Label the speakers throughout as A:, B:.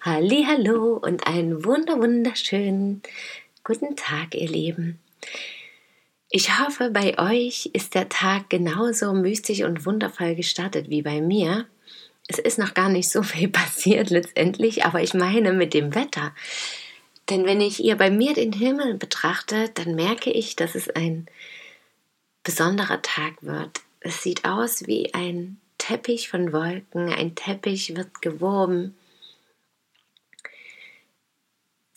A: Hallo und einen wunder wunderschönen guten Tag, ihr Lieben. Ich hoffe, bei euch ist der Tag genauso mystisch und wundervoll gestartet wie bei mir. Es ist noch gar nicht so viel passiert letztendlich, aber ich meine mit dem Wetter. Denn wenn ich ihr bei mir den Himmel betrachte, dann merke ich, dass es ein besonderer Tag wird. Es sieht aus wie ein Teppich von Wolken, ein Teppich wird gewoben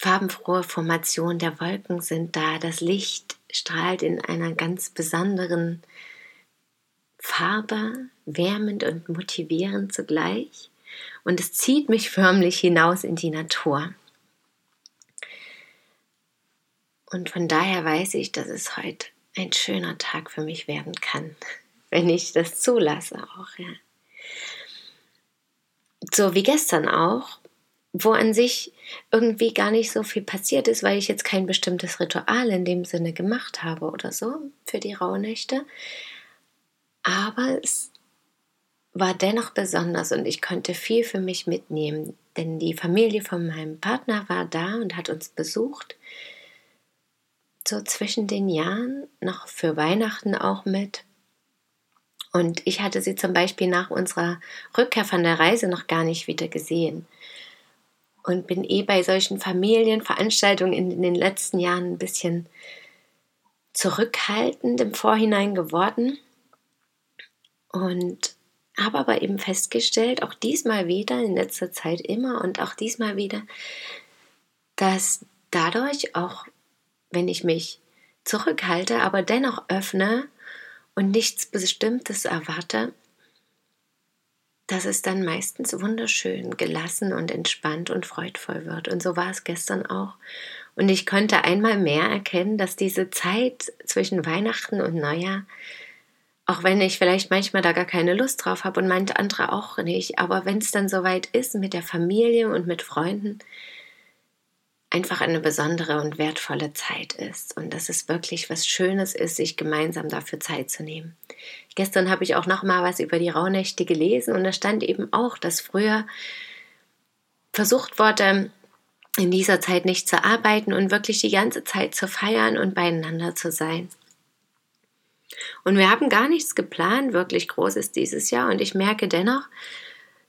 A: farbenfrohe Formation der Wolken sind da. Das Licht strahlt in einer ganz besonderen Farbe, wärmend und motivierend zugleich. Und es zieht mich förmlich hinaus in die Natur. Und von daher weiß ich, dass es heute ein schöner Tag für mich werden kann, wenn ich das zulasse auch. Ja. So wie gestern auch wo an sich irgendwie gar nicht so viel passiert ist, weil ich jetzt kein bestimmtes Ritual in dem Sinne gemacht habe oder so für die Rauhnächte. Aber es war dennoch besonders und ich konnte viel für mich mitnehmen, denn die Familie von meinem Partner war da und hat uns besucht. So zwischen den Jahren, noch für Weihnachten auch mit. Und ich hatte sie zum Beispiel nach unserer Rückkehr von der Reise noch gar nicht wieder gesehen und bin eh bei solchen Familienveranstaltungen in den letzten Jahren ein bisschen zurückhaltend im Vorhinein geworden. Und habe aber eben festgestellt, auch diesmal wieder, in letzter Zeit immer und auch diesmal wieder, dass dadurch auch, wenn ich mich zurückhalte, aber dennoch öffne und nichts Bestimmtes erwarte, dass es dann meistens wunderschön, gelassen und entspannt und freudvoll wird. Und so war es gestern auch. Und ich konnte einmal mehr erkennen, dass diese Zeit zwischen Weihnachten und Neujahr, auch wenn ich vielleicht manchmal da gar keine Lust drauf habe und manche andere auch nicht, aber wenn es dann soweit ist mit der Familie und mit Freunden, einfach eine besondere und wertvolle Zeit ist und dass es wirklich was Schönes ist, sich gemeinsam dafür Zeit zu nehmen. Gestern habe ich auch noch mal was über die Rauhnächte gelesen und da stand eben auch, dass früher versucht wurde, in dieser Zeit nicht zu arbeiten und wirklich die ganze Zeit zu feiern und beieinander zu sein. Und wir haben gar nichts geplant, wirklich Großes dieses Jahr und ich merke dennoch,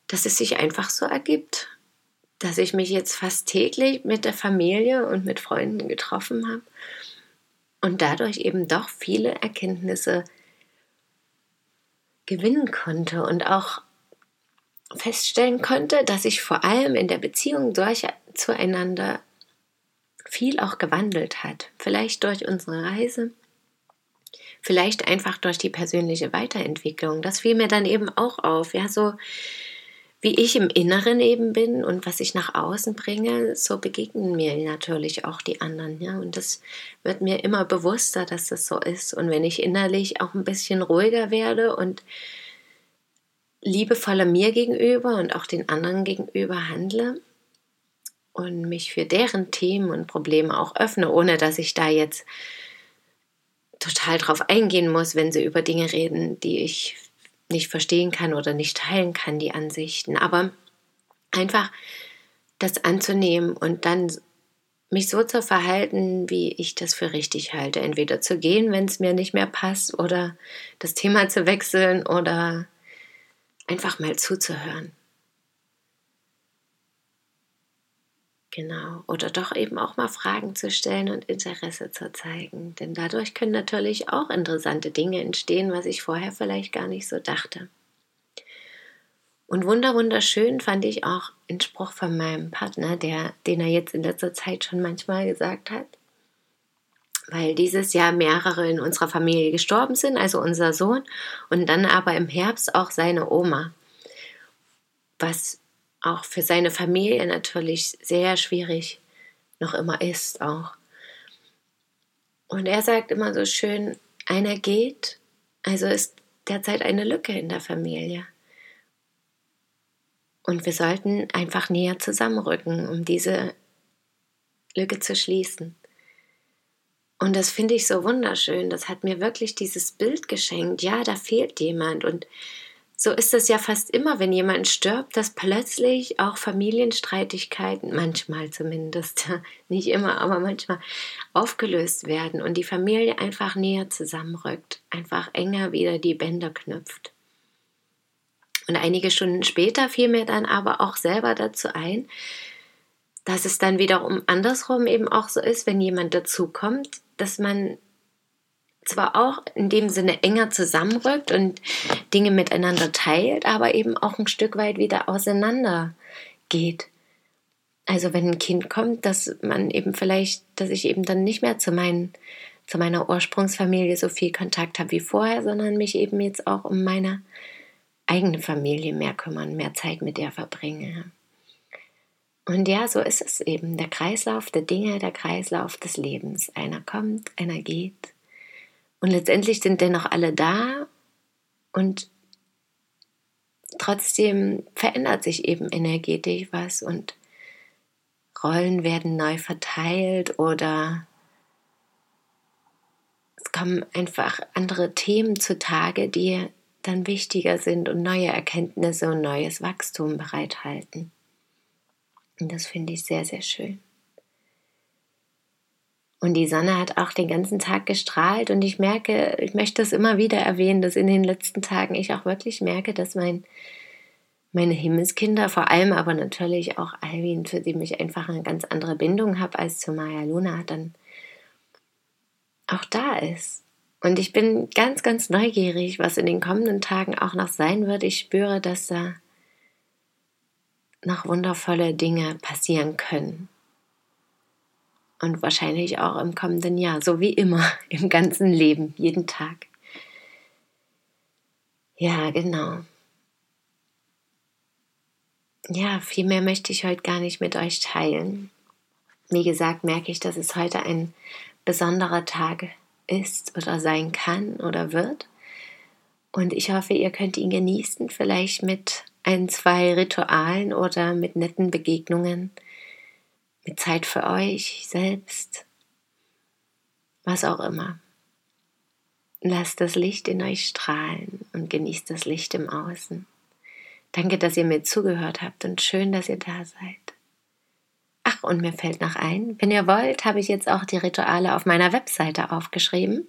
A: dass es sich einfach so ergibt dass ich mich jetzt fast täglich mit der Familie und mit Freunden getroffen habe und dadurch eben doch viele Erkenntnisse gewinnen konnte und auch feststellen konnte, dass sich vor allem in der Beziehung solcher zueinander viel auch gewandelt hat. Vielleicht durch unsere Reise, vielleicht einfach durch die persönliche Weiterentwicklung. Das fiel mir dann eben auch auf. Ja, so wie ich im Inneren eben bin und was ich nach außen bringe, so begegnen mir natürlich auch die anderen. Ja? Und das wird mir immer bewusster, dass das so ist. Und wenn ich innerlich auch ein bisschen ruhiger werde und liebevoller mir gegenüber und auch den anderen gegenüber handle und mich für deren Themen und Probleme auch öffne, ohne dass ich da jetzt total drauf eingehen muss, wenn sie über Dinge reden, die ich nicht verstehen kann oder nicht teilen kann, die Ansichten. Aber einfach das anzunehmen und dann mich so zu verhalten, wie ich das für richtig halte. Entweder zu gehen, wenn es mir nicht mehr passt, oder das Thema zu wechseln oder einfach mal zuzuhören. Genau. Oder doch eben auch mal Fragen zu stellen und Interesse zu zeigen. Denn dadurch können natürlich auch interessante Dinge entstehen, was ich vorher vielleicht gar nicht so dachte. Und wunder wunderschön fand ich auch einen Spruch von meinem Partner, der, den er jetzt in letzter Zeit schon manchmal gesagt hat. Weil dieses Jahr mehrere in unserer Familie gestorben sind, also unser Sohn, und dann aber im Herbst auch seine Oma. Was auch für seine Familie natürlich sehr schwierig noch immer ist auch. Und er sagt immer so schön, einer geht, also ist derzeit eine Lücke in der Familie. Und wir sollten einfach näher zusammenrücken, um diese Lücke zu schließen. Und das finde ich so wunderschön. Das hat mir wirklich dieses Bild geschenkt. Ja, da fehlt jemand. Und so ist es ja fast immer, wenn jemand stirbt, dass plötzlich auch Familienstreitigkeiten, manchmal zumindest, nicht immer, aber manchmal aufgelöst werden und die Familie einfach näher zusammenrückt, einfach enger wieder die Bänder knüpft. Und einige Stunden später fiel mir dann aber auch selber dazu ein, dass es dann wiederum andersrum eben auch so ist, wenn jemand dazukommt, dass man zwar auch in dem Sinne enger zusammenrückt und Dinge miteinander teilt, aber eben auch ein Stück weit wieder auseinander geht. Also wenn ein Kind kommt, dass man eben vielleicht, dass ich eben dann nicht mehr zu, meinen, zu meiner Ursprungsfamilie so viel Kontakt habe wie vorher, sondern mich eben jetzt auch um meine eigene Familie mehr kümmern, mehr Zeit mit der verbringe. Und ja, so ist es eben. Der Kreislauf der Dinge, der Kreislauf des Lebens. Einer kommt, einer geht. Und letztendlich sind dennoch alle da und trotzdem verändert sich eben energetisch was und Rollen werden neu verteilt oder es kommen einfach andere Themen zutage, die dann wichtiger sind und neue Erkenntnisse und neues Wachstum bereithalten. Und das finde ich sehr, sehr schön. Und die Sonne hat auch den ganzen Tag gestrahlt und ich merke, ich möchte es immer wieder erwähnen, dass in den letzten Tagen ich auch wirklich merke, dass mein, meine Himmelskinder, vor allem aber natürlich auch Alvin, für die ich einfach eine ganz andere Bindung habe als zu Maya Luna, dann auch da ist. Und ich bin ganz, ganz neugierig, was in den kommenden Tagen auch noch sein wird. Ich spüre, dass da noch wundervolle Dinge passieren können. Und wahrscheinlich auch im kommenden Jahr, so wie immer im ganzen Leben, jeden Tag. Ja, genau. Ja, viel mehr möchte ich heute gar nicht mit euch teilen. Wie gesagt, merke ich, dass es heute ein besonderer Tag ist oder sein kann oder wird. Und ich hoffe, ihr könnt ihn genießen, vielleicht mit ein, zwei Ritualen oder mit netten Begegnungen, mit Zeit für euch selbst, was auch immer. Lasst das Licht in euch strahlen und genießt das Licht im Außen. Danke, dass ihr mir zugehört habt und schön, dass ihr da seid. Ach, und mir fällt noch ein, wenn ihr wollt, habe ich jetzt auch die Rituale auf meiner Webseite aufgeschrieben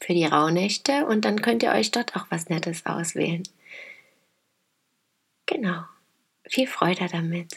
A: für die Rauhnächte und dann könnt ihr euch dort auch was Nettes auswählen. Genau. Viel Freude damit.